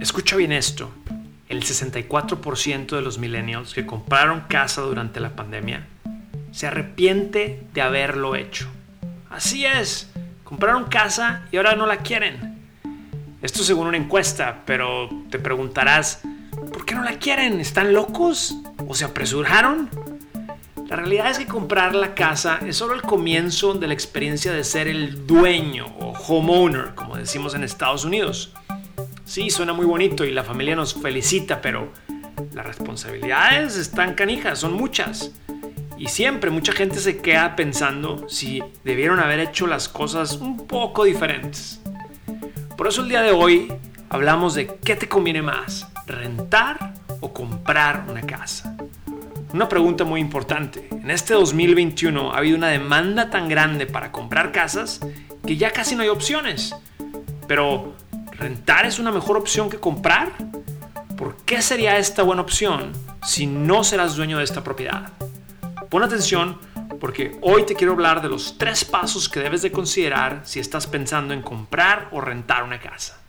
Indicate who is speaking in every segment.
Speaker 1: Escucha bien esto. El 64% de los millennials que compraron casa durante la pandemia se arrepiente de haberlo hecho. Así es, compraron casa y ahora no la quieren. Esto según una encuesta, pero te preguntarás, ¿por qué no la quieren? ¿Están locos? ¿O se apresuraron? La realidad es que comprar la casa es solo el comienzo de la experiencia de ser el dueño o homeowner, como decimos en Estados Unidos. Sí, suena muy bonito y la familia nos felicita, pero las responsabilidades están canijas, son muchas. Y siempre mucha gente se queda pensando si debieron haber hecho las cosas un poco diferentes. Por eso el día de hoy hablamos de qué te conviene más, rentar o comprar una casa. Una pregunta muy importante. En este 2021 ha habido una demanda tan grande para comprar casas que ya casi no hay opciones. Pero, ¿rentar es una mejor opción que comprar? ¿Por qué sería esta buena opción si no serás dueño de esta propiedad? Pon atención porque hoy te quiero hablar de los tres pasos que debes de considerar si estás pensando en comprar o rentar una casa.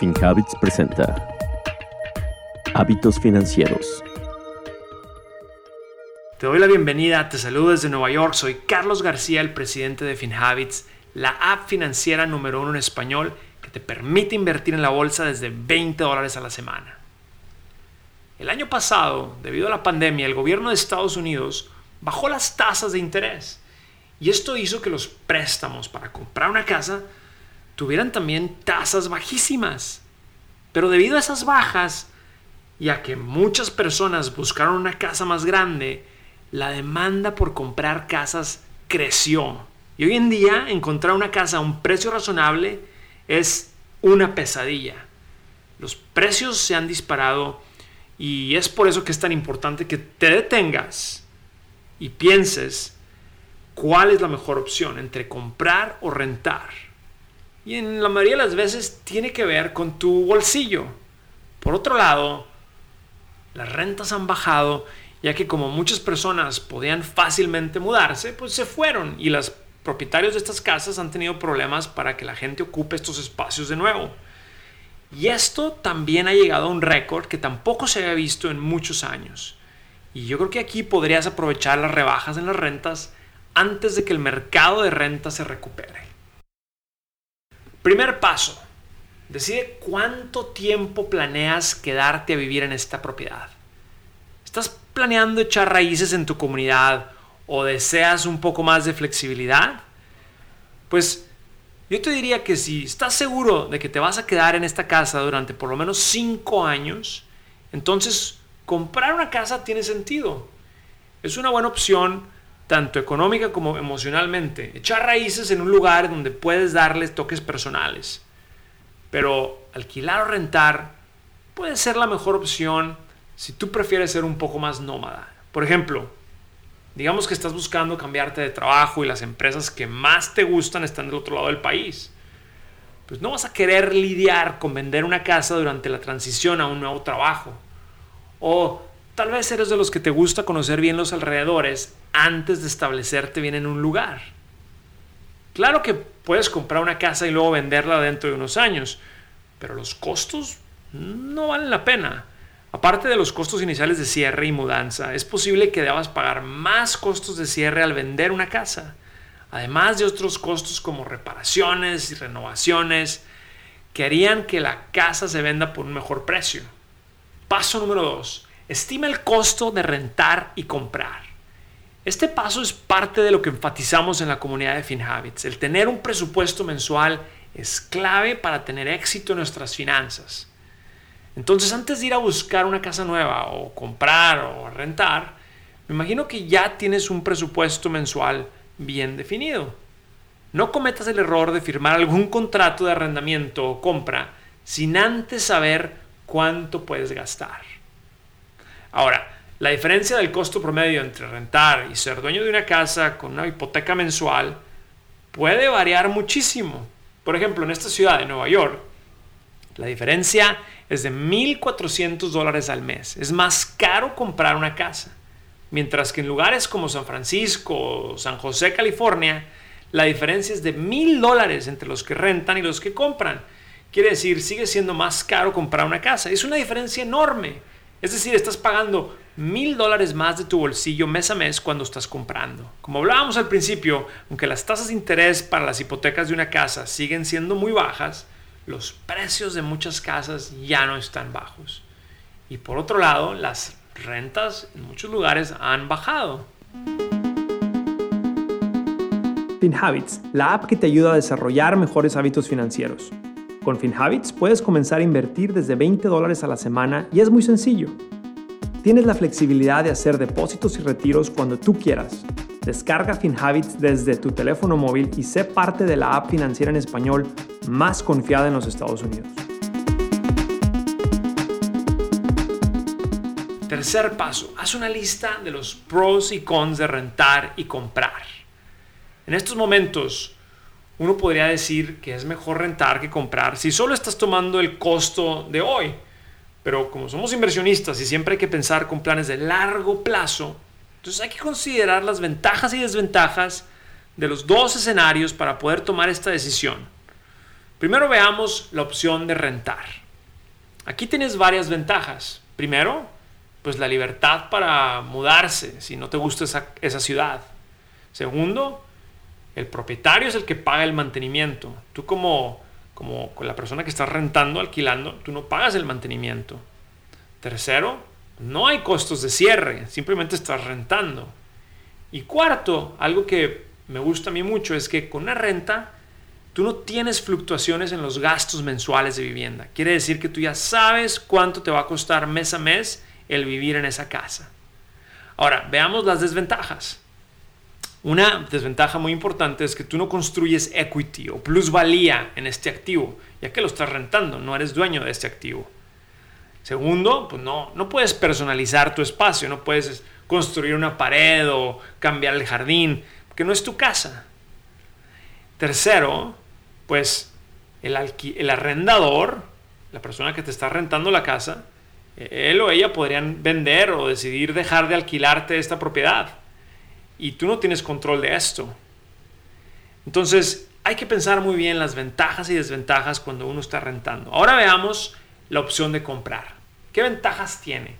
Speaker 2: FinHabits presenta Hábitos financieros.
Speaker 1: Te doy la bienvenida, te saludo desde Nueva York, soy Carlos García, el presidente de FinHabits, la app financiera número uno en español que te permite invertir en la bolsa desde 20 dólares a la semana. El año pasado, debido a la pandemia, el gobierno de Estados Unidos bajó las tasas de interés y esto hizo que los préstamos para comprar una casa tuvieran también tasas bajísimas. Pero debido a esas bajas, ya que muchas personas buscaron una casa más grande, la demanda por comprar casas creció. Y hoy en día encontrar una casa a un precio razonable es una pesadilla. Los precios se han disparado y es por eso que es tan importante que te detengas y pienses cuál es la mejor opción entre comprar o rentar. Y en la mayoría de las veces tiene que ver con tu bolsillo. Por otro lado, las rentas han bajado, ya que como muchas personas podían fácilmente mudarse, pues se fueron y los propietarios de estas casas han tenido problemas para que la gente ocupe estos espacios de nuevo. Y esto también ha llegado a un récord que tampoco se había visto en muchos años. Y yo creo que aquí podrías aprovechar las rebajas en las rentas antes de que el mercado de rentas se recupere. Primer paso, Decide cuánto tiempo planeas quedarte a vivir en esta propiedad. ¿Estás planeando echar raíces en tu comunidad o deseas un poco más de flexibilidad? Pues yo te diría que si estás seguro de que te vas a quedar en esta casa durante por lo menos 5 años, entonces comprar una casa tiene sentido. Es una buena opción tanto económica como emocionalmente. Echar raíces en un lugar donde puedes darles toques personales. Pero alquilar o rentar puede ser la mejor opción si tú prefieres ser un poco más nómada. Por ejemplo, digamos que estás buscando cambiarte de trabajo y las empresas que más te gustan están del otro lado del país. Pues no vas a querer lidiar con vender una casa durante la transición a un nuevo trabajo. O tal vez eres de los que te gusta conocer bien los alrededores antes de establecerte bien en un lugar. Claro que puedes comprar una casa y luego venderla dentro de unos años, pero los costos no valen la pena. Aparte de los costos iniciales de cierre y mudanza, es posible que debas pagar más costos de cierre al vender una casa, además de otros costos como reparaciones y renovaciones que harían que la casa se venda por un mejor precio. Paso número 2. Estima el costo de rentar y comprar. Este paso es parte de lo que enfatizamos en la comunidad de FinHabits. El tener un presupuesto mensual es clave para tener éxito en nuestras finanzas. Entonces, antes de ir a buscar una casa nueva o comprar o rentar, me imagino que ya tienes un presupuesto mensual bien definido. No cometas el error de firmar algún contrato de arrendamiento o compra sin antes saber cuánto puedes gastar. Ahora, la diferencia del costo promedio entre rentar y ser dueño de una casa con una hipoteca mensual puede variar muchísimo. Por ejemplo, en esta ciudad de Nueva York, la diferencia es de 1.400 dólares al mes. Es más caro comprar una casa. Mientras que en lugares como San Francisco o San José, California, la diferencia es de mil dólares entre los que rentan y los que compran. Quiere decir, sigue siendo más caro comprar una casa. Es una diferencia enorme. Es decir, estás pagando mil dólares más de tu bolsillo mes a mes cuando estás comprando. Como hablábamos al principio, aunque las tasas de interés para las hipotecas de una casa siguen siendo muy bajas, los precios de muchas casas ya no están bajos. Y por otro lado, las rentas en muchos lugares han bajado.
Speaker 3: FinHabits, la app que te ayuda a desarrollar mejores hábitos financieros. Con FinHabits puedes comenzar a invertir desde 20 dólares a la semana y es muy sencillo. Tienes la flexibilidad de hacer depósitos y retiros cuando tú quieras. Descarga FinHabits desde tu teléfono móvil y sé parte de la app financiera en español más confiada en los Estados Unidos.
Speaker 1: Tercer paso, haz una lista de los pros y cons de rentar y comprar. En estos momentos, uno podría decir que es mejor rentar que comprar si solo estás tomando el costo de hoy. Pero como somos inversionistas y siempre hay que pensar con planes de largo plazo, entonces hay que considerar las ventajas y desventajas de los dos escenarios para poder tomar esta decisión. Primero veamos la opción de rentar. Aquí tienes varias ventajas. Primero, pues la libertad para mudarse si no te gusta esa, ciudad. Segundo, el propietario es el que paga el mantenimiento. Tú como como la persona que está rentando, alquilando, tú no pagas el mantenimiento. Tercero, no hay costos de cierre, simplemente estás rentando. Y cuarto, algo que me gusta a mí mucho es que con una renta tú no tienes fluctuaciones en los gastos mensuales de vivienda. Quiere decir que tú ya sabes cuánto te va a costar mes a mes el vivir en esa casa. Ahora, veamos las desventajas. Una desventaja muy importante es que tú no construyes equity o plusvalía en este activo, ya que lo estás rentando, no eres dueño de este activo. Segundo, pues no, no puedes personalizar tu espacio, no puedes construir una pared o cambiar el jardín, porque no es tu casa. Tercero, pues el, el arrendador, la persona que te está rentando la casa, él o ella podrían vender o decidir dejar de alquilarte esta propiedad y tú no tienes control de esto. Entonces, hay que pensar muy bien las ventajas y desventajas cuando uno está rentando. Ahora veamos la opción de comprar. ¿Qué ventajas tiene?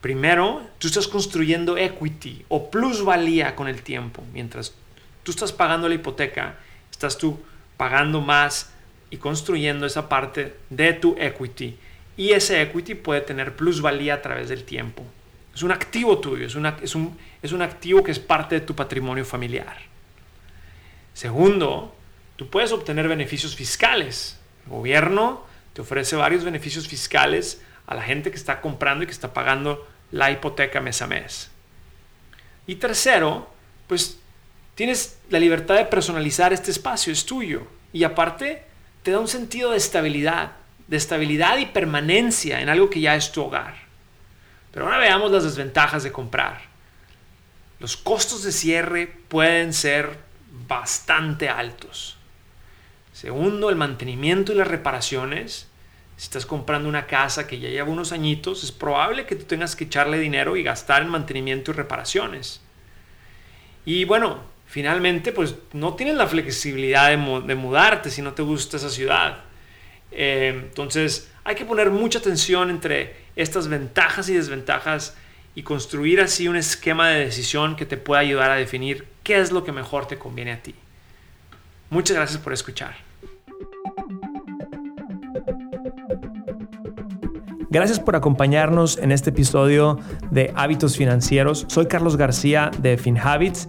Speaker 1: Primero, tú estás construyendo equity o plusvalía con el tiempo. Mientras tú estás pagando la hipoteca, estás tú pagando más y construyendo esa parte de tu equity. Y ese equity puede tener plusvalía a través del tiempo. Es un activo tuyo, es, es, un, es un activo que es parte de tu patrimonio familiar. Segundo, tú puedes obtener beneficios fiscales. El gobierno te ofrece varios beneficios fiscales a la gente que está comprando y que está pagando la hipoteca mes a mes. Y tercero, pues tienes la libertad de personalizar este espacio, es tuyo. Y aparte, te da un sentido de estabilidad, de estabilidad y permanencia en algo que ya es tu hogar. Pero ahora veamos las desventajas de comprar. Los costos de cierre pueden ser bastante altos. Segundo, el mantenimiento y las reparaciones. Si estás comprando una casa que ya lleva unos añitos, es probable que tú tengas que echarle dinero y gastar en mantenimiento y reparaciones. Y bueno, finalmente, pues no tienes la flexibilidad de, mudarte si no te gusta esa ciudad. Eh, entonces, hay que poner mucha atención entre estas ventajas y desventajas y construir así un esquema de decisión que te pueda ayudar a definir qué es lo que mejor te conviene a ti. Muchas gracias por escuchar.
Speaker 3: Gracias por acompañarnos en este episodio de Hábitos Financieros. Soy Carlos García de FinHabits.